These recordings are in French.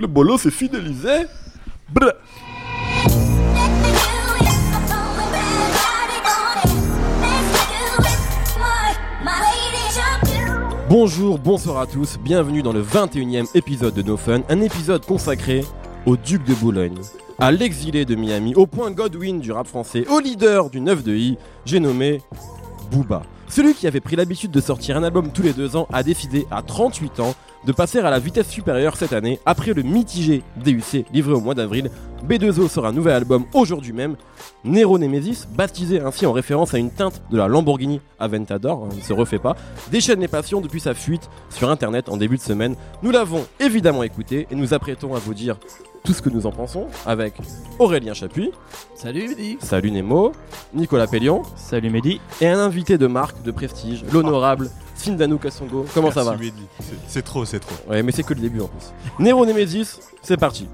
Le bolo s'est fidélisé. Brr. Bonjour, bonsoir à tous, bienvenue dans le 21e épisode de No Fun, un épisode consacré au duc de Boulogne, à l'exilé de Miami, au point Godwin du rap français, au leader du 9 de I, j'ai nommé Booba. Celui qui avait pris l'habitude de sortir un album tous les deux ans a décidé à 38 ans de passer à la vitesse supérieure cette année après le mitigé DUC livré au mois d'avril. B2O sort un nouvel album aujourd'hui même, Nero Nemesis, baptisé ainsi en référence à une teinte de la Lamborghini Aventador, hein, il ne se refait pas, déchaîne les passions depuis sa fuite sur internet en début de semaine. Nous l'avons évidemment écouté et nous apprêtons à vous dire tout ce que nous en pensons avec Aurélien Chapuis, Salut Mehdi salut Nemo, Nicolas Pellion Salut Mehdi et un invité de marque de prestige, l'honorable Sindanu Kassongo. Comment ça va C'est trop, c'est trop. Ouais, mais c'est que le début en plus. Nero Nemesis, c'est parti.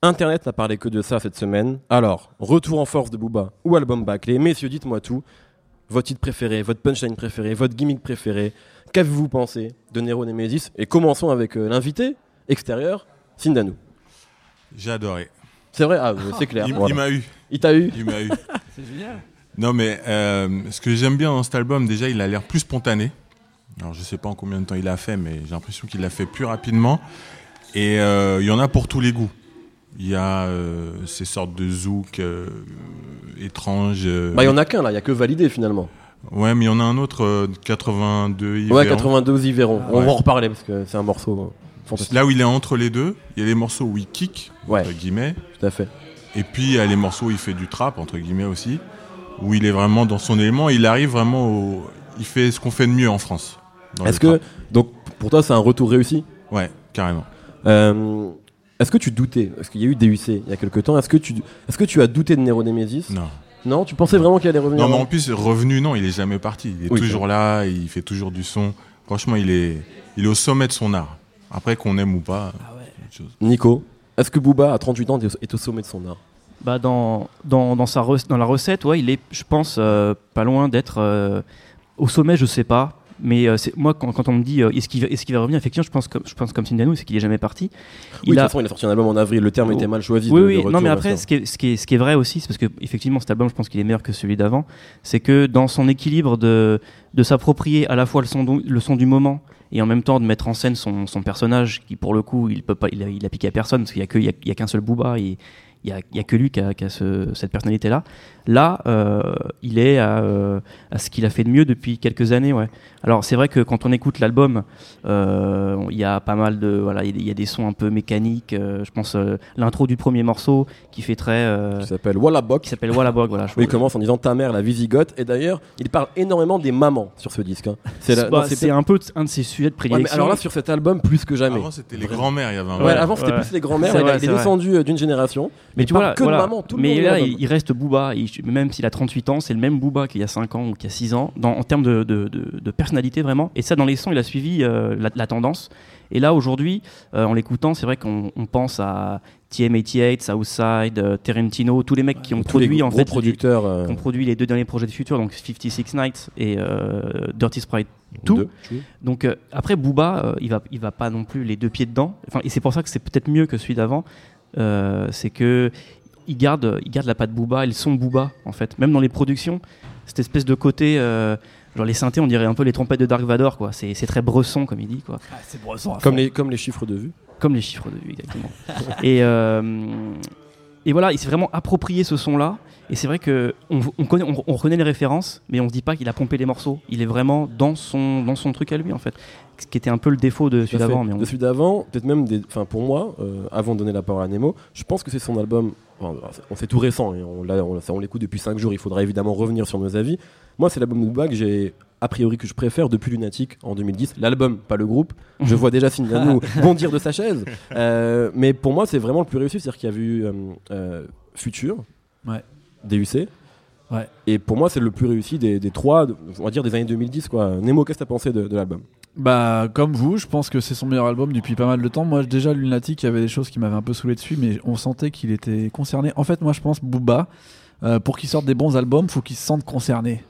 Internet n'a parlé que de ça cette semaine. Alors, retour en force de Booba ou album bâclé. Messieurs, dites-moi tout. Votre titre préféré, votre punchline préféré, votre gimmick préféré. Qu'avez-vous pensé de Nero Nemesis Et commençons avec euh, l'invité extérieur, Sindanu. J'ai adoré. C'est vrai? Ah, c'est clair. Il, m'a eu. Il t'a eu? Il m'a eu. C'est génial Non, mais euh, ce que j'aime bien dans cet album, déjà, il a l'air plus spontané. Alors, je sais pas en combien de temps il a fait, mais j'ai l'impression qu'il l'a fait plus rapidement. Et euh, il y en a pour tous les goûts. Il y a euh, ces sortes de zouk euh, étranges. euh, Bah, il y en a qu'un là, il y a que validé finalement. Ouais, mais il y en a un autre, euh, 82 Yves Ouais, Véran. 92 Yveron. On Ouais. va en reparler parce que c'est un morceau euh, fantastique. Là où il est entre les deux, il y a les morceaux où il kick, Ouais. entre guillemets. Tout à fait. Et puis il y a les morceaux où il fait du trap, entre guillemets aussi, où il est vraiment dans son élément. Il arrive vraiment au. Il fait ce qu'on fait de mieux en France. Est-ce que, trap. donc, pour toi, c'est un retour réussi? Ouais, carrément. Euh, Est-ce que tu doutais Parce qu'il y a eu DUC il y a quelques temps. Est-ce que, tu, est-ce que tu as douté de Nero Nemesis Non. Non, tu pensais vraiment qu'il allait revenir Non, mais en plus, revenu, non, il est jamais parti. Il est Oui, toujours là, il fait toujours du son. Franchement, il est, il est au sommet de son art. Après, qu'on aime ou pas, Ah ouais. c'est autre chose. Nico, est-ce que Booba, à 38 ans, est au- est au sommet de son art? Bah dans, dans, dans, sa rec- dans la recette, ouais, il est, je pense, euh, pas loin d'être euh, au sommet, je sais pas. Mais euh, moi, quand, quand on me dit euh, est-ce qu'il va, est-ce qu'il va revenir, effectivement, je pense comme, je pense comme c'est qu'il est jamais parti. Oui, de toute a, façon, il a sorti un album en avril. Le terme était mal choisi. oui, de- oui. de retour, non, mais après, ce qui, est, ce, qui est, ce qui est vrai aussi, c'est parce que effectivement, cet album, je pense qu'il est meilleur que celui d'avant. C'est que dans son équilibre de, de s'approprier à la fois le son, do- le son du moment et en même temps de mettre en scène son, son personnage, qui pour le coup, il peut pas, il a, il a piqué à personne parce qu'il y a que, il y a, il y a qu'un seul Booba il y a, il a que lui qui a, qui a ce- cette personnalité-là. Là, euh, il est à, euh, à ce qu'il a fait de mieux depuis quelques années, ouais. Alors c'est vrai que quand on écoute l'album, euh, il y a pas mal de, voilà, il y a des- il y a des sons un peu mécaniques. euh, je pense euh, l'intro du premier morceau qui fait très, euh, Qui s'appelle Wallabok. qui s'appelle Wallabog, voilà. il commence en disant ta mère la visigote et d'ailleurs il parle énormément des mamans sur ce disque hein. c'est la- Bah, non, c'est c'est un peu t- un de ses sujets de Ouais, prédilection. alors là sur cet album plus que jamais Avant, c'était les grands-mères. Il y avait un. Ouais, avant c'était ouais. plus les grands-mères il, est descendu d'une génération mais il tu vois, que voilà. de maman tout le mais long de là, il reste Booba. Il- même s'il a 38 ans, c'est le même Booba qu'il y a 5 ans ou qu'il y a 6 ans, dans, en termes de, de- de- de personnalité vraiment. Et ça, dans les sons, il a suivi euh, la, la tendance. Et là, aujourd'hui, euh, en l'écoutant, c'est vrai qu'on on pense à TM88, Southside, euh, Tarantino, tous les mecs qui ont tous les produit en fait, producteurs euh, qui ont produit les deux derniers projets de Future, donc 56 Nights et euh, Dirty Sprite 2. deux. Donc euh, après Booba, euh, il va il va pas non plus les deux pieds dedans. Enfin, et c'est pour ça que c'est peut-être mieux que celui d'avant. Euh, c'est que il garde il garde la patte Booba et le son Booba en fait. Même dans les productions, cette espèce de côté euh, genre les synthés, on dirait un peu les trompettes de Dark Vador quoi. C'est c'est très bresson comme il dit quoi. c'est bresson à comme fond. les comme les chiffres de vue Comme les chiffres de vue exactement. et euh, et voilà, il s'est vraiment approprié ce son là. Et c'est vrai que on, on connaît, on, on reconnaît les références, mais on se dit pas qu'il a pompé les morceaux. Il est vraiment dans son, dans son truc à lui en fait, ce qui était un peu le défaut de celui d'avant. Mais on- de celui d'avant peut-être même des enfin pour moi euh, avant de donner la parole à Nemo je pense que c'est son album enfin, on c'est tout récent et on l'a- on, on l'écoute depuis 5 jours il faudra évidemment revenir sur nos avis. Moi c'est l'album de Booba que j'ai a priori que je préfère depuis Lunatic en 2010 l'album pas le groupe. Je vois déjà Sindano bondir de sa chaise. Euh, mais pour moi c'est vraiment le plus réussi c'est-à-dire qu'il y a eu euh, euh, Future. Ouais. DUC Ouais. et pour moi c'est le plus réussi des, des trois on va dire des années 2010 quoi. Nemo qu'est-ce que t'as pensé de, de l'album? Bah, comme vous, je pense que c'est son meilleur album depuis pas mal de temps. Moi, déjà, Lunatic, il y avait des choses qui m'avaient un peu saoulé dessus, mais on sentait qu'il était concerné. En fait, moi, je pense, Booba, euh, pour qu'il sorte des bons albums, faut qu'il se sente concerné.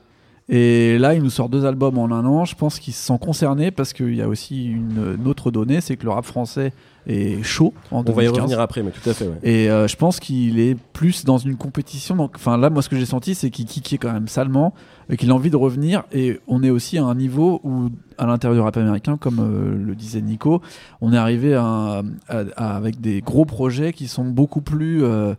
Et là, il nous sort deux albums en un an. Je pense qu'il se sent concerné parce qu'il y a aussi une, une autre donnée, c'est que le rap français est chaud en On va y 2015. revenir après, mais tout à fait. Ouais. Et euh, je pense qu'il est plus dans une compétition. Donc, enfin, là, moi, ce que j'ai senti, c'est qu'il kickait quand même salement, et qu'il a envie de revenir. Et on est aussi à un niveau où, à l'intérieur du rap américain, comme euh, le disait Nico, on est arrivé à un- à- à- avec des gros projets qui sont beaucoup plus euh,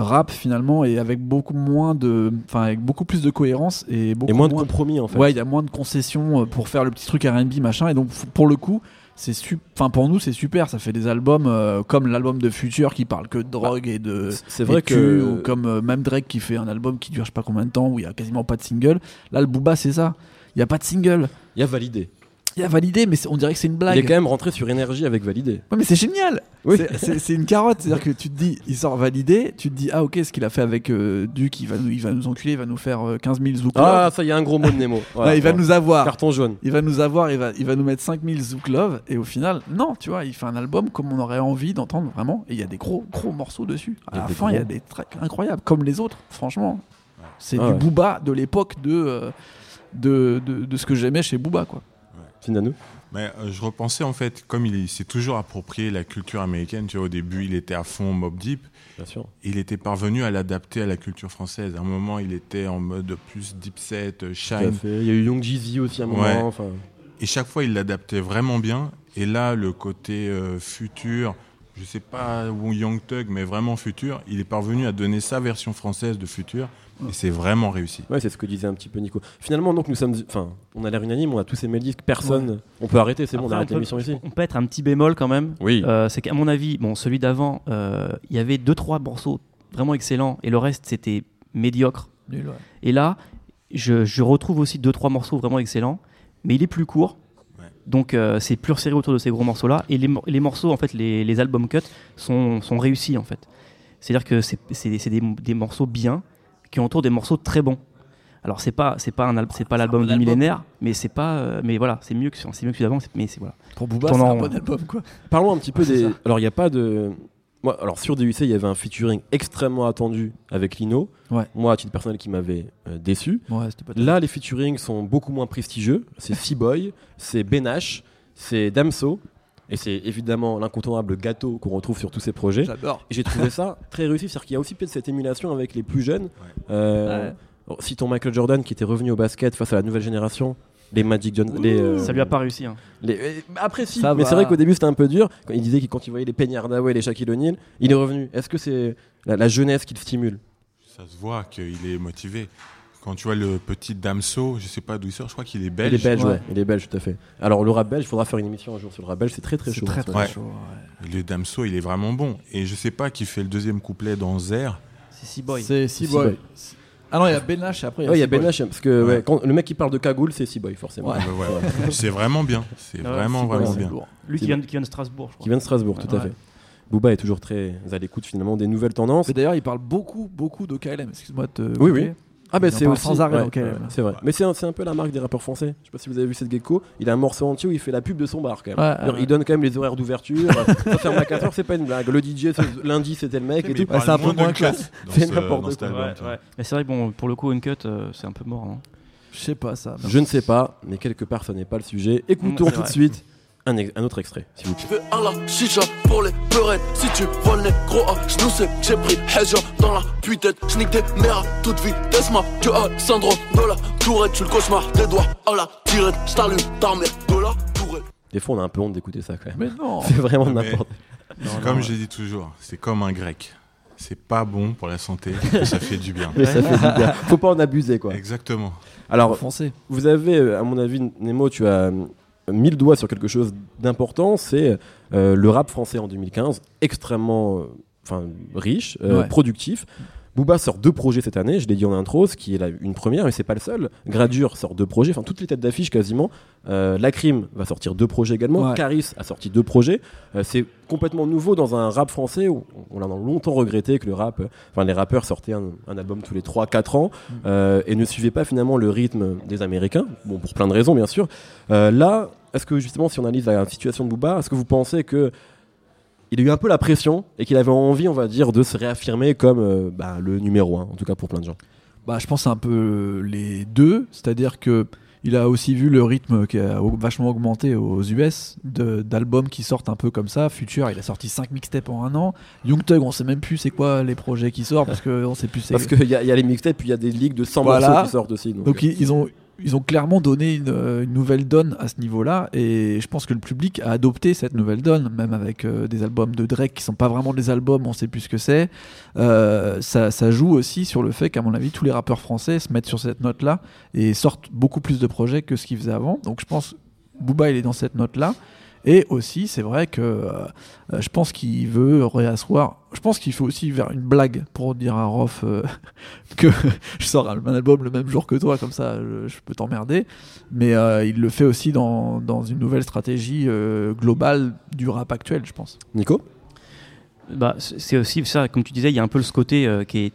rap finalement, et avec beaucoup moins de, enfin, avec beaucoup plus de cohérence et beaucoup Et moins de compromis en fait. Ouais, il y a moins de concessions euh, pour faire le petit truc R&B machin et donc pour le coup, c'est enfin pour nous c'est super, ça fait des albums euh, comme l'album de Future qui parle que de drogue et de C'est vrai cul, que ou comme euh, même Drake qui fait un album qui dure je sais pas combien de temps où il y a quasiment pas de single. Là le Booba c'est ça. Il y a pas de single. il y a validé. Il y a validé mais on dirait que c'est une Il est blague. quand même rentré sur énergie avec validé. Ouais, mais c'est génial. Oui. C'est- une carotte, c'est-à-dire que tu te dis, il sort validé, tu te dis, ah ok, ce qu'il a fait avec euh, Duke, il va, nous, il va nous enculer, il va nous faire euh, 15 000 zouk Ah, ça y a un gros mot de Nemo. Ouais, il va nous avoir. Carton jaune. Il va nous avoir, il va, il va nous mettre 5000 Zouk Love, et au final, non, tu vois, il fait un album comme on aurait envie d'entendre vraiment, et il y a des gros, gros morceaux dessus. À a la fin, il y a des tracks incroyables, comme les autres, franchement. C'est Ah du. Booba de l'époque de, euh, de, de, de ce que j'aimais chez Booba, quoi. Finanou. Mais euh, je repensais en fait, comme il, est- il s'est toujours approprié la culture américaine, tu vois, au début il était à fond Mob Deep, Bien sûr. il était parvenu à l'adapter à la culture française. À un moment il était en mode plus Deep Set, euh, Shine. Il y a eu Young Jeezy aussi à un moment. Ouais. Enfin, et chaque fois il l'adaptait vraiment bien. Et là le côté euh, futur, je sais pas où Young Thug, mais vraiment futur, il est parvenu à donner sa version française de futur, et c'est vraiment réussi. ouais, c'est ce que disait un petit peu Nico. Finalement, donc nous sommes, enfin, on a l'air unanime, on a tous aimé le disque, personne. On peut arrêter, c'est bon, on arrête peut- l'émission ici. On peut être un petit bémol quand même. Oui. Euh, c'est qu'à mon avis, bon, celui d'avant, euh, il y avait deux trois morceaux vraiment excellents et le reste c'était médiocre. Nul, ouais. Et là, je, je retrouve aussi deux trois morceaux vraiment excellents, mais il est plus court. Ouais. Donc euh, c'est plus serré autour de ces gros morceaux là et les, mor- les morceaux en fait les, les albums cut sont, sont réussis en fait. C'est-à-dire que c'est c'est- c'est des, des morceaux bien qui entourent des morceaux très bons. Alors c'est pas c'est pas un c'est pas l'album du album. millénaire, mais c'est pas euh, mais voilà c'est mieux que c'est mieux que celui d'avant, mais c'est voilà. Pour Booba, c'est un bon album, quoi. Parlons un petit peu C'est des. ça. Alors, il n'y a pas de. Moi, alors sur DUC, il y avait un featuring extrêmement attendu avec Lino. Ouais. Moi, à titre personnel, qui m'avait euh, déçu. Ouais, c'était pas Là, les featurings sont beaucoup moins prestigieux. C'est C-Boy, c'est Benash, c'est Damso. Et c'est évidemment l'incontournable gâteau qu'on retrouve sur tous ces projets. J'adore. J'ai trouvé ça très réussi. C'est-à-dire qu'il y a aussi peut-être cette émulation avec les plus jeunes. Euh, Citons Michael Jordan qui était revenu au basket face à la nouvelle génération. Les Magic Johnson. Les, euh, Ça lui a pas réussi. hein. les- euh, Après, si. Ça mais c'est vrai qu'au début, c'était un peu dur. Quand il disait que quand il voyait les Penny Hardaway et les Shaquille O'Neal, il est revenu. Est-ce que c'est la, la jeunesse qui le stimule? Ça se voit qu'il est motivé. Quand tu vois le petit Damso, je sais pas d'où il sort, je crois qu'il est Il belge. est belge, ouais. ouais. Il est belge, tout à fait. Alors, le rap belge, il faudra faire une émission un jour sur le rap belge. C'est très très chaud. très très Ouais. chaud. ouais. Le Damso, il est vraiment bon. Et je sais pas qui fait le deuxième couplet dans Zer. C'est C-Boy. C'est C-Boy. Ah non, il y a Ben H après Ouais, il y a. Ben H, parce que Ouais. ouais, quand le mec qui parle de cagoule, c'est C-Boy, forcément. Ouais. C'est vraiment bien. C'est Ah ouais, vraiment, vraiment bien. Lui qui vient, qui vient de Strasbourg, je crois. Qui vient de Strasbourg, tout à fait. Booba est toujours très à l'écoute finalement des nouvelles tendances. Et d'ailleurs, il parle beaucoup, beaucoup de KLM. Excuse-moi de te Oui, oui. Ah bah Il en c'est aussi sans arrêt, ouais, c'est vrai. Mais c'est un, c'est un peu la marque des rappeurs français. Je sais pas si vous avez vu cette gecko. Il a un morceau entier où il fait la pub de son bar quand même. Ouais, Alors, ouais. Il donne quand même les horaires d'ouverture. ça ferme à 4 heures, c'est pas une blague. Le DJ c'est- lundi c'était le mec c'est un peu moins classe. dans Fait ce- n'importe quoi. Mais c'est vrai, bon, pour le coup, Uncut, euh, c'est un peu mort. non Je sais pas ça. Je ne sais pas, mais quelque part ça n'est pas le sujet. Écoutons c'est tout de suite un, ex- un autre extrait, s'il vous plaît. Je fais un la chicha pour les peurettes Si tu vois le négro à genoux c'est que j'ai pris Hedja dans la putain Je nique des mères à toute vitesse ma Tu as le syndrome de la tourette Tu le cauchemar des doigts à la tirette Je t'allume ta mère de la tourette Des fois on a un peu honte d'écouter ça quand même. Mais non. C'est vraiment n'importe C'est comme je dis toujours, c'est comme un grec. C'est pas bon pour la santé, mais ça fait du bien. Mais ça fait du bien. Faut pas en abuser quoi. Exactement. Alors Foncé. Vous avez, à mon avis, Nemo, tu as mis le doigt sur quelque chose d'important, c'est euh, le rap français en 2015, extrêmement euh, enfin, riche, euh, Ouais. productif. Booba sort deux projets cette année, je l'ai dit en intro, ce qui est la- une première, mais c'est pas le seul. Gradure sort deux projets, enfin toutes les têtes d'affiche quasiment. Euh, Lacrim va sortir deux projets également. Ouais. Caris a sorti deux projets. Euh, c'est complètement nouveau dans un rap français où on a longtemps regretté que le rap, euh, enfin les rappeurs sortaient un, un album tous les 3-4 ans euh, et ne suivaient pas finalement le rythme des Américains. Bon, pour plein de raisons bien sûr. Là, est-ce que justement, si on analyse la situation de Booba, est-ce que vous pensez que il a eu un peu la pression et qu'il avait envie, on va dire, de se réaffirmer comme euh, bah, le numéro un, en tout cas pour plein de gens. Bah, je pense un peu les deux, c'est-à-dire que il a aussi vu le rythme qui a vachement augmenté aux US de- d'albums qui sortent un peu comme ça. Future, il a sorti 5 mixtapes en un an. Young Thug, on sait même plus c'est quoi les projets qui sortent parce qu'on sait plus c'est Parce qu'il y, y a les mixtapes, puis il y a des ligues de 100 Voilà. morceaux qui sortent aussi. Donc, Donc euh, ils, ils ont ils ont clairement donné une, euh, une nouvelle donne à ce niveau-là et je pense que le public a adopté cette nouvelle donne même avec euh, des albums de Drake qui sont pas vraiment des albums on sait plus ce que c'est. Euh, ça, ça joue aussi sur le fait qu'à mon avis tous les rappeurs français se mettent sur cette note-là et sortent beaucoup plus de projets que ce qu'ils faisaient avant. Donc je pense Booba il est dans cette note-là et aussi c'est vrai que euh, euh, je pense qu'il veut réasseoir je pense qu'il faut aussi vers une blague pour dire à Rof euh, que je sors un album le même jour que toi, comme ça je, je peux t'emmerder. Mais euh, il le fait aussi dans, dans une nouvelle stratégie euh, globale du rap actuel, je pense. Nico? Bah, c'est c'est aussi ça, comme tu disais, il y a un peu ce côté euh, qui est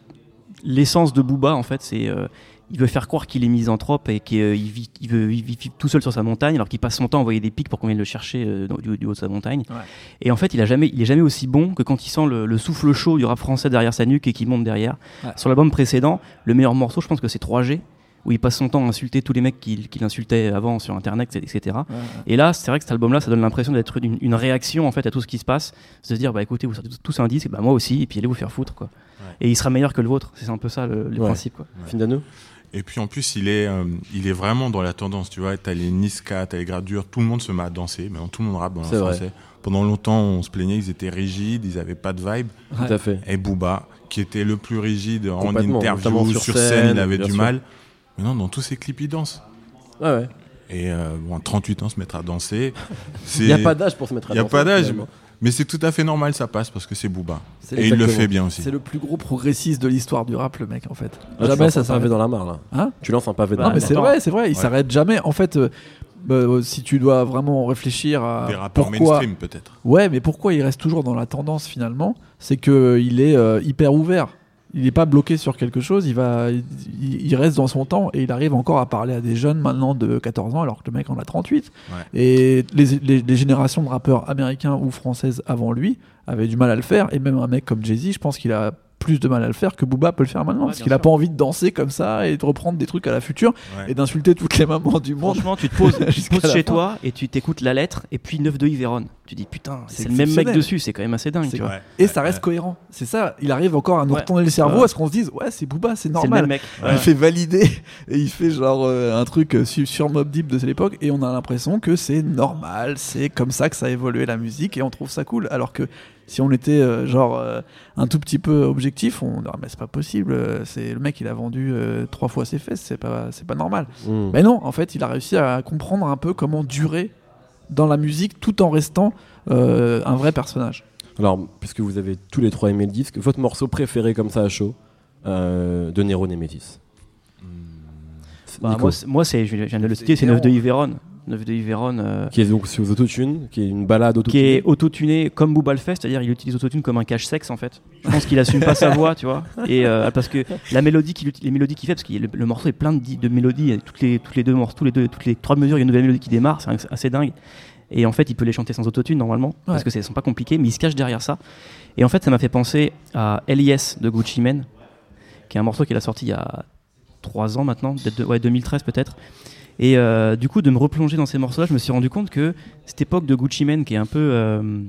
l'essence de Booba en fait, c'est euh, il veut faire croire qu'il est misanthrope et qu'il euh, vit, il veut il vit tout seul sur sa montagne, alors qu'il passe son temps à envoyer des pics pour qu'on vienne le chercher euh, dans- du, du haut de sa montagne. Ouais. Et en fait, il a jamais, il est jamais aussi bon que quand il sent le, le souffle chaud du rap français derrière sa nuque et qu'il monte derrière. Ouais. Sur l'album précédent, le meilleur morceau, je pense que c'est 3G, où il passe son temps à insulter tous les mecs qu'il insultait avant sur Internet, etc. Et là, c'est vrai que cet album-là, ça donne l'impression d'être une, une réaction en fait à tout ce qui se passe, se dire bah écoutez, vous sortez tous un disque, bah moi aussi, et puis allez vous faire foutre quoi. Et il sera meilleur que le vôtre, c'est un peu ça le, le principe quoi. Findano? Et puis en plus, il est, euh, il est vraiment dans la tendance, tu vois. T'as les Niska, t'as les gradures, tout le monde se met à danser. Maintenant, tout le monde rappe dans le vrai. français. Pendant longtemps, on se plaignait, ils étaient rigides, ils avaient pas de vibe. Tout à fait. Et Booba, qui était le plus rigide en interview, sur sur, scène, il avait du sûr. mal. Maintenant, dans tous ses clips, il danse. Ouais, ouais. Et euh, bon, à 38 ans, se mettre à danser. Il n'y a pas d'âge pour se mettre à Il y a danser, pas d'âge. Mais c'est tout à fait normal, ça passe parce que c'est Booba. C'est Et il le fait bien aussi. C'est le plus gros progressiste de l'histoire du rap, le mec, en fait. Ah, jamais ça s'arrête. dans la mare là. Hein tu lances un pavé dans Bah, non, la mais mare. c'est vrai, c'est vrai, il Ouais. s'arrête jamais. En fait, euh, bah, euh, si tu dois vraiment réfléchir à Des rappeurs pourquoi, mainstream, peut-être. Ouais, mais pourquoi il reste toujours dans la tendance finalement C'est que il est euh, hyper ouvert. Il n'est pas bloqué sur quelque chose. Il va, il, il reste dans son temps et il arrive encore à parler à des jeunes maintenant de 14 ans alors que le mec en a 38. Ouais. Et les, les- les générations de rappeurs américains ou françaises avant lui avaient du mal à le faire. Et même un mec comme Jay Z, je pense qu'il a plus de mal à le faire que Booba peut le faire maintenant Ouais, parce qu'il n'a sûr. pas envie de danser comme ça et de reprendre des trucs à la future Ouais. et d'insulter toutes les mamans du monde. Franchement, tu te poses, tu te Jusqu'à poses la chez fin. toi et tu t'écoutes la lettre et puis 9 de Yveron. Tu dis putain, C'est le même mec dessus, c'est quand même assez dingue. C'est Tu vois. Ouais. Et Ouais, ça reste ouais. cohérent. C'est ça. Il arrive encore à nous Ouais. retourner le cerveau Ouais. à ce qu'on se dise ouais c'est Booba, c'est le normal. même mec. Il fait valider et il fait genre euh, un truc euh, sur, sur Mob Deep de l'époque et on a l'impression que c'est normal, c'est comme ça que ça a évolué la musique et on trouve ça cool. Alors que si on était euh, genre euh, un tout petit peu objectif, on dirait mais c'est pas possible, euh, c'est le mec il a vendu euh, trois fois ses fesses, c'est pas c'est pas normal. Mm. Mais non, en fait, il a réussi à comprendre un peu comment durer dans la musique tout en restant euh, un vrai personnage. Alors, puisque vous avez tous les trois aimé le disque, votre morceau préféré comme ça à chaud euh, de Nero Nemesis Bah, Nico, moi, c'est- moi, c'est, je viens de le citer, c'est 9 de Yveron. Yveron. 9 de Yveron. euh, qui est donc sur Autotune, qui est une balade qui autotune. est autotuné comme Booba le fait, c'est-à-dire il utilise autotune comme un cache-sexe en fait. Je pense qu'il assume pas sa voix, tu vois. Et euh, parce que la mélodie qu'il les mélodies qu'il fait, parce que le, le morceau est plein de, di- de mélodies, et toutes les toutes les deux morceaux, tous les deux, toutes les trois mesures, il y a une nouvelle mélodie qui démarre, c'est assez- dingue. Et en fait, il peut les chanter sans autotune normalement, parce que c'est- elles sont pas compliquées, mais il se cache derrière ça. Et en fait, ça m'a fait penser à LIS de Gucci Mane, qui est un morceau qu'il a sorti il y a 3 ans maintenant, peut-être de- ouais, 2013 peut-être. Et euh, du coup, de me replonger dans ces morceaux-là, je me suis rendu compte que cette époque de Gucci Mane, qui est un peu, euh,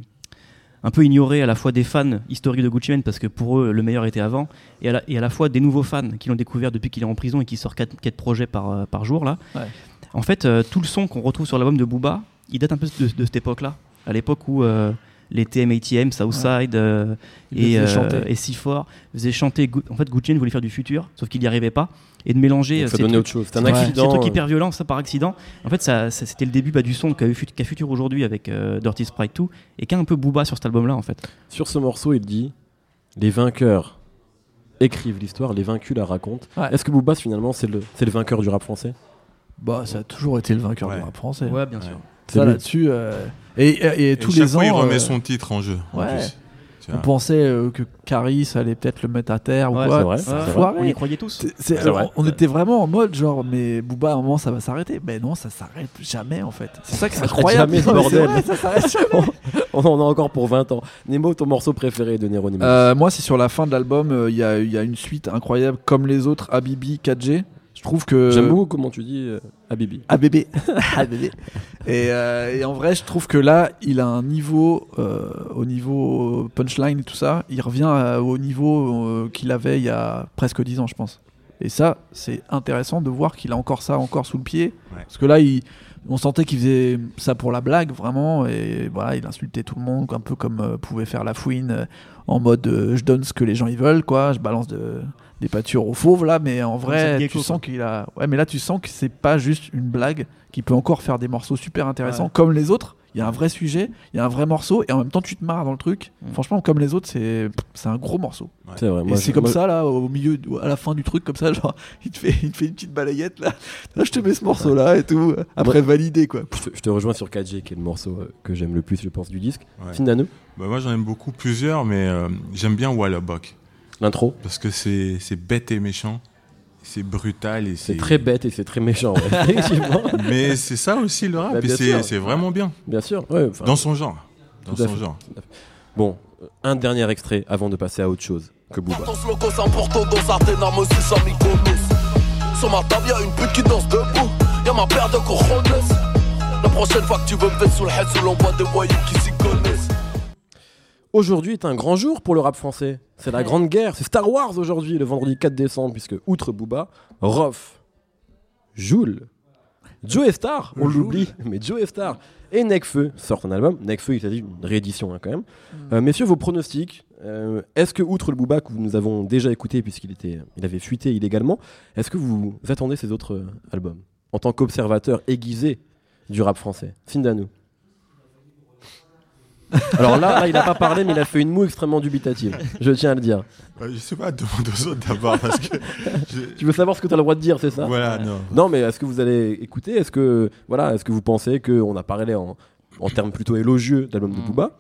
un peu ignorée à la fois des fans historiques de Gucci Mane, parce que pour eux, le meilleur était avant, et à la, et à la fois des nouveaux fans qui l'ont découvert depuis qu'il est en prison et qui sort 4, projets par, euh, par jour. Là. Ouais. En fait, euh, tout le son qu'on retrouve sur l'album de Booba, il date un peu de, de cette époque-là, à l'époque où les TM-ATM, Southside euh, Il les et, euh, et C4 faisaient chanter. En fait, Gucci voulait faire du futur, sauf qu'il n'y arrivait pas. Et de mélanger. Euh, ces donnait trucs- autre chose. C'est un Ouais. c'est accident. un truc euh, hyper violent, ça par accident. En fait, ça, ça- c'était le début bah, du son qu'a eu Fut- qu'a Future aujourd'hui avec euh, Dirty Sprite 2 et qu'a un peu Booba sur cet album-là en fait. Sur ce morceau, il dit Les vainqueurs écrivent l'histoire, les vaincus la racontent. Ouais. Est-ce que Booba finalement c'est le, c'est le vainqueur du rap français? Bah, ça a toujours été le vainqueur Ouais. du rap français. Ouais, bien Ouais. sûr. C'est Ça là-dessus. Et, et- et tous chaque les fois, ans. il remet euh, son titre en jeu. en ouais. plus. Tu On pensait euh, que Caris allait peut-être le mettre à terre ou Ouais, quoi. c'est vrai, foiré. On y croyait tous. Vrai. on on était vraiment en mode genre, mais Booba, à un moment, ça va s'arrêter. Mais non, ça s'arrête jamais en fait. C'est ça qui est s'arrête incroyable. jamais, bordel. vrai, ça s'arrête jamais. On en a encore pour 20 ans. Nemo, ton morceau préféré de Nero Nemo Euh, moi, c'est sur la fin de l'album. euh, Il y, y a une suite incroyable, comme les autres, Habibi 4G. Je trouve que. J'aime beaucoup comment tu dis euh, Habibi. ABB. ABB. Et, euh, et en vrai, je trouve que là, il a un niveau, euh, au niveau punchline et tout ça, il revient à- au niveau euh, qu'il avait il y a presque 10 ans, je pense. Et ça, c'est intéressant de voir qu'il a encore ça encore sous le pied. Ouais. Parce que là, il, on sentait qu'il faisait ça pour la blague, vraiment. Et voilà, il insultait tout le monde, un peu comme euh, pouvait faire la fouine, euh, en mode euh, je donne ce que les gens ils veulent, quoi. Je balance de, des pâtures aux fauves, là. Mais en vrai, tu sens qu'il a. Ouais, mais là, tu sens que c'est pas juste une blague, qu'il peut encore faire des morceaux super intéressants, Ouais. comme les autres. Il y a un vrai sujet, il y a un vrai morceau, et en même temps, tu te marres dans le truc. Mm. Franchement, comme les autres, c'est c'est un gros morceau. C'est vrai. et moi, c'est je- comme moi- ça, là, au milieu, à la fin du truc, comme ça, genre, il te fait, il te fait une petite balayette, là. Là, je te mets ce morceau-là et tout. Après, validé, quoi. Je te, je te rejoins sur 4G, qui est le morceau euh, que j'aime le plus, je pense, du disque. Ouais. Findano, Bah, moi, j'en aime beaucoup plusieurs, mais euh, j'aime bien Wallabok. L'intro. Parce que c'est c'est bête et méchant. C'est brutal et C'est très bête et c'est très méchant. ouais. Effectivement. Mais c'est ça aussi le rap. Bah, et c'est vraiment bien. Bien sûr. ouais, Dans son genre. Dans son fait. genre. Bon, un dernier extrait avant de passer à autre chose que Booba. Sur ma table y'a une pute qui danse debout Y'a ma paire de cojones La prochaine fois que tu veux me faire sous le head Sous l'envoi des voyous qui s'y connaissent Aujourd'hui est un grand jour pour le rap français. C'est la grande guerre. C'est Star Wars aujourd'hui, le vendredi 4 décembre, puisque outre Booba, Rof, Joule, Joe Star, on l'oublie, mais Joe Star et Necfeu sortent un album. Necfeu, il s'agit d'une réédition hein, quand même. Euh, messieurs, vos pronostics. euh, est-ce que, outre le Booba que nous avons déjà écouté, puisqu'il était, il avait fuité illégalement, est-ce que vous attendez ces autres euh, albums en tant qu'observateur aiguisé du rap français? Findano. Alors là, là, il n'a pas parlé, mais il a fait une moue extrêmement dubitative. Je tiens à le dire. Euh, je sais pas, demande aux autres d'abord. Parce que. je- Tu veux savoir ce que tu as le droit de dire, c'est ça? Voilà, non. Non, mais est-ce que vous allez écouter? Est-ce que voilà, est-ce que vous pensez que on a parlé en, en termes plutôt élogieux de l'album de Mm. Booba?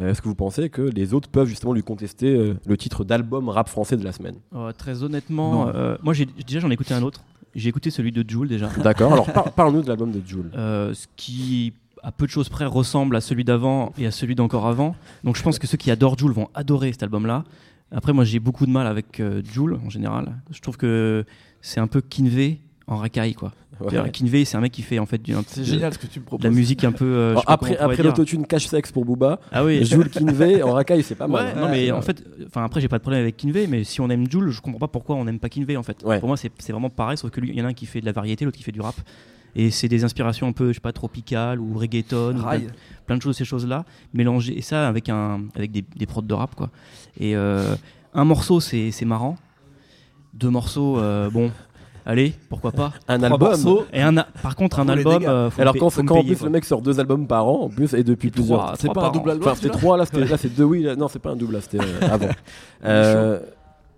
Euh, Est-ce que vous pensez que les autres peuvent justement lui contester euh, le titre d'album rap français de la semaine? Euh, très honnêtement, euh, moi j'ai déjà j'en ai écouté un autre. J'ai écouté celui de Jules déjà. D'accord. Alors par- parle-nous de l'album de Jules. Euh, ce qui à peu de choses près ressemble à celui d'avant et à celui d'encore avant. Donc je pense que ceux qui adorent Jules vont adorer cet album-là. Après moi j'ai beaucoup de mal avec euh, Jules en général. Je trouve que c'est un peu Kinvey en racaille quoi. Ouais. Kinvey c'est un mec qui fait en fait du, un- C'est de- génial ce que tu me de proposes. la musique un peu. euh, Alors, après après l'autotune cache-sexe pour Booba, Ah oui. Jules Kinvey en racaille, c'est pas mal. Ouais, non mais en fait, enfin après j'ai pas de problème avec Kinvey, mais si on aime Jules, je comprends pas pourquoi on n'aime pas Kinvey en fait. Ouais. Pour moi c'est c'est vraiment pareil, sauf que lui, il y en a un qui fait de la variété, l'autre qui fait du rap, et c'est des inspirations un peu, je sais pas, tropicales ou reggaeton, ou plein, de choses, ces choses là, mélangées et ça avec un avec des, des prods de rap quoi. Et euh, un morceau c'est c'est marrant, deux morceaux, euh, bon, allez, pourquoi pas. un Trois album. morceaux. Et un, a- par contre un album, euh, Alors quand, quand en payer, plus quoi. le mec sort deux albums par an, en plus et depuis plusieurs. C'est pas un an. double album Enfin, c'était trois là, c'est deux oui. là- non, c'est pas un double, là, c'était euh, avant. Euh,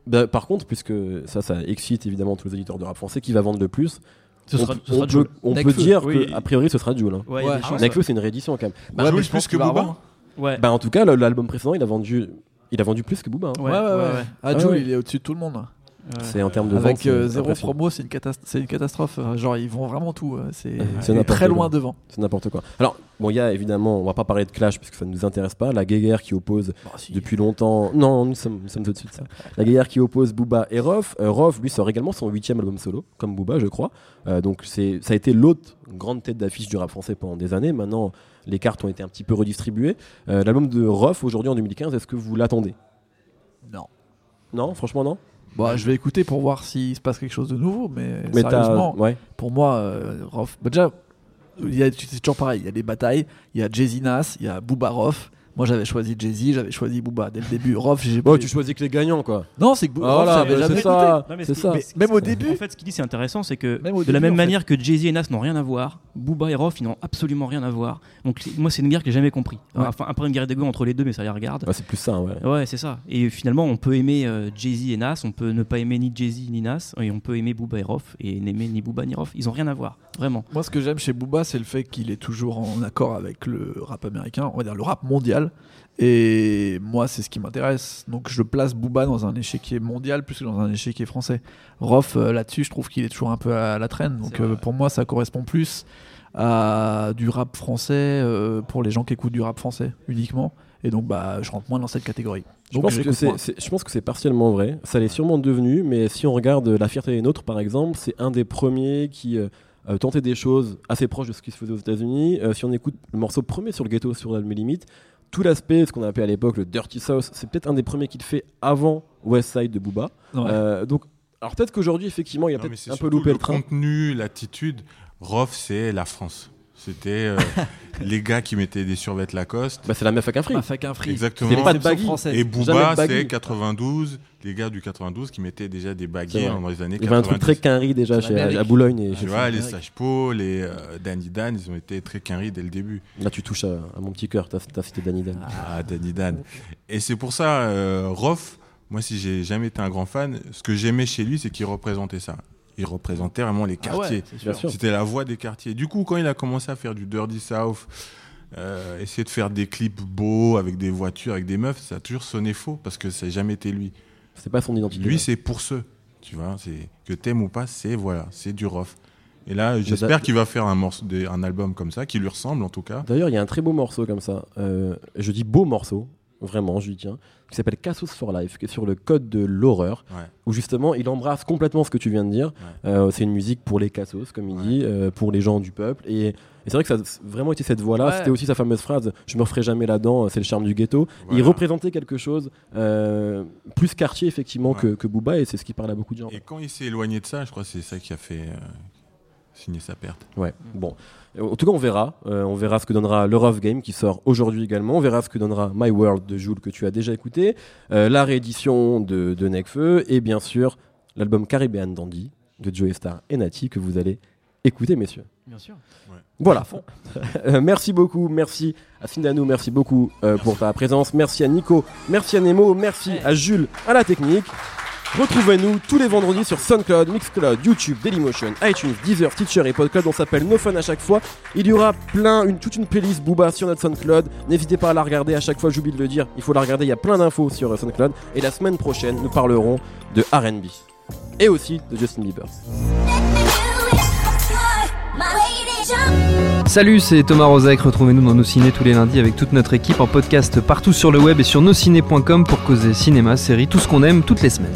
bah, par contre, puisque ça, ça excite évidemment tous les éditeurs de rap français, qui va vendre le plus Ce on, sera, ce on sera peut, on dire Oui. que a priori ce sera Jules. Hein. Ouais, ah. Nekfeu, c'est une réédition quand même. Jules je plus que Booba revendre. Ouais. Bah en tout cas, l'album précédent, il a vendu, il a vendu plus que Booba. hein. Ouais, ouais, ouais. ouais. Ah, Ah Jules, ouais. il est au-dessus de tout le monde. C'est en termes de Avec vente, euh, zéro promo, c'est une, catastrophe. Euh, Genre, ils vont vraiment tout. euh, C'est très quoi. loin devant. C'est n'importe quoi. Alors bon, il y a évidemment, on va pas parler de Clash puisque ça ne nous intéresse pas. La guéguerre qui oppose depuis longtemps. Non, nous sommes, nous sommes au-dessus de ça. La guerre qui oppose Booba et Rof. Euh, Rof, lui, sort également son huitième album solo, comme Booba, je crois. Euh, donc c'est, ça a été l'autre grande tête d'affiche du rap français pendant des années. Maintenant, les cartes ont été un petit peu redistribuées. Euh, l'album de Rof aujourd'hui en 2015, est-ce que vous l'attendez? Non. Non, franchement non? Bah, je vais écouter pour voir s'il se passe quelque chose de nouveau, mais, Mais sérieusement, ouais. pour moi, euh, Rof- bah, déjà, il y a- c'est toujours pareil. Il y a des batailles. Il y a Jay-Z Nas, il y a Booba Rof. Moi, j'avais choisi Jay-Z, j'avais choisi Booba dès le début. Rof, j'ai Bon, tu choisis que les gagnants, quoi. Non, c'est que Booba, Voilà, j'avais jamais ça. Non, mais C'est ce qui- ça. mais- Même au début. En fait, ce qu'il dit, c'est intéressant, c'est que Même de la même fait. manière que Jay-Z et Nas n'ont rien à voir, Booba et Rof, ils n'ont absolument rien à voir. Donc moi, c'est une guerre que j'ai jamais compris. Ouais. Enfin, après une guerre d'ego entre les deux, mais ça les regarde. Ouais, c'est plus ça, ouais. Ouais, c'est ça. Et finalement, on peut aimer euh, Jay-Z et Nas, on peut ne pas aimer ni Jay-Z ni Nas, et on peut aimer Booba et Rof, et n'aimer ni Booba ni Rof. Ils ont rien à voir, vraiment. Moi, ce que j'aime chez Booba, c'est le fait qu'il est toujours en accord avec le rap américain, on va dire le rap mondial. Et moi, c'est ce qui m'intéresse. Donc, je place Booba dans un échiquier mondial plus que dans un échiquier français. Rof, euh, là-dessus, je trouve qu'il est toujours un peu à la traîne. Donc, euh, pour moi, ça correspond plus à du rap français euh, pour les gens qui écoutent du rap français uniquement. Et donc, bah, je rentre moins dans cette catégorie. Je pense, que c'est, je pense que c'est partiellement vrai. Ça l'est sûrement devenu, mais si on regarde La fierté des nôtres, par exemple, c'est un des premiers qui euh, euh, tentait des choses assez proches de ce qui se faisait aux États-Unis. Euh, si on écoute le morceau premier sur le ghetto, sur l'album Limite, tout l'aspect, ce qu'on appelait à l'époque le Dirty South, c'est peut-être un des premiers qu'il fait avant West Side de Booba. Ouais. Euh, donc, alors peut-être qu'aujourd'hui, effectivement, il a Non, mais peut-être un peu loupé le train. contenu, l'attitude. Rof, c'est la France. C'était euh, les gars qui mettaient des survêtements Lacoste. Bah, c'est la meuf avec un fric. Exactement. C'est pas de baggy. française. Et Booba, c'est 92, les gars du 92 qui mettaient déjà des baguettes dans les années Il y avait un 90. truc très quinri déjà chez, à Boulogne. Et Tu chez- vois, les Sage Po, les euh, Danny Dan, ils ont été très quinri dès le début. Là, tu touches à, à mon petit cœur. T'as, cité Danny Dan. Ah, Danny Dan. Et c'est pour ça, euh, Rof, moi, si j'ai jamais été un grand fan, ce que j'aimais chez lui, c'est qu'il représentait ça. Il représentait vraiment les Ah ouais, quartiers. C'était la voix des quartiers. Du coup, quand il a commencé à faire du Dirty South, euh, essayer de faire des clips beaux avec des voitures, avec des meufs, ça a toujours sonné faux parce que ça n'a jamais été lui. C'est pas son identité. Lui, c'est pour ceux. Tu vois, c'est que t'aimes ou pas, c'est voilà, c'est du rough. Et là, j'espère qu'il va faire un morceau, des- un album comme ça, qui lui ressemble en tout cas. D'ailleurs, il y a un très beau morceau comme ça. Euh, je dis beau morceau, vraiment, je lui tiens, qui s'appelle Cassos for Life, qui est sur le code de l'horreur, Ouais. où justement il embrasse complètement ce que tu viens de dire. Euh, c'est une musique pour les cassos, comme il Ouais. dit, euh, pour les gens du peuple. Et, et c'est vrai que ça a vraiment été cette voix-là. Ouais. C'était aussi sa fameuse phrase Je me referai jamais là-dedans, c'est le charme du ghetto. Il représentait quelque chose euh, plus quartier, effectivement, Ouais. que, que Booba, et c'est ce qui parle à beaucoup de gens. Et quand il s'est éloigné de ça, je crois que c'est ça qui a fait euh, signer sa perte. Ouais, bon. En tout cas, on verra. Euh, on verra ce que donnera le Rough Game qui sort aujourd'hui également. On verra ce que donnera My World de Jules que tu as déjà écouté. Euh, la réédition de, de Necfeu. Et bien sûr, l'album Caribbean Dandy de Joey Star et Nati que vous allez écouter, messieurs. Bien sûr. Voilà. Euh, merci beaucoup. Merci à Sindanou. Merci beaucoup euh, pour ta présence. Merci à Nico. Merci à Nemo. Merci à Jules à la technique. Retrouvez-nous tous les vendredis sur SoundCloud, Mixcloud, YouTube, Dailymotion, iTunes, Deezer, Stitcher et Podcloud. On s'appelle No Fun à chaque fois. Il y aura plein, une, toute une playlist Booba sur notre SoundCloud. N'hésitez pas à la regarder à chaque fois, j'oublie de le dire. Il faut la regarder, il y a plein d'infos sur euh, SoundCloud. Et la semaine prochaine, nous parlerons de RB. Et aussi de Justin Bieber. Salut, c'est Thomas Rozek. Retrouvez-nous dans nos ciné tous les lundis avec toute notre équipe en podcast partout sur le web et sur nosciné.com pour causer cinéma, séries, tout ce qu'on aime toutes les semaines.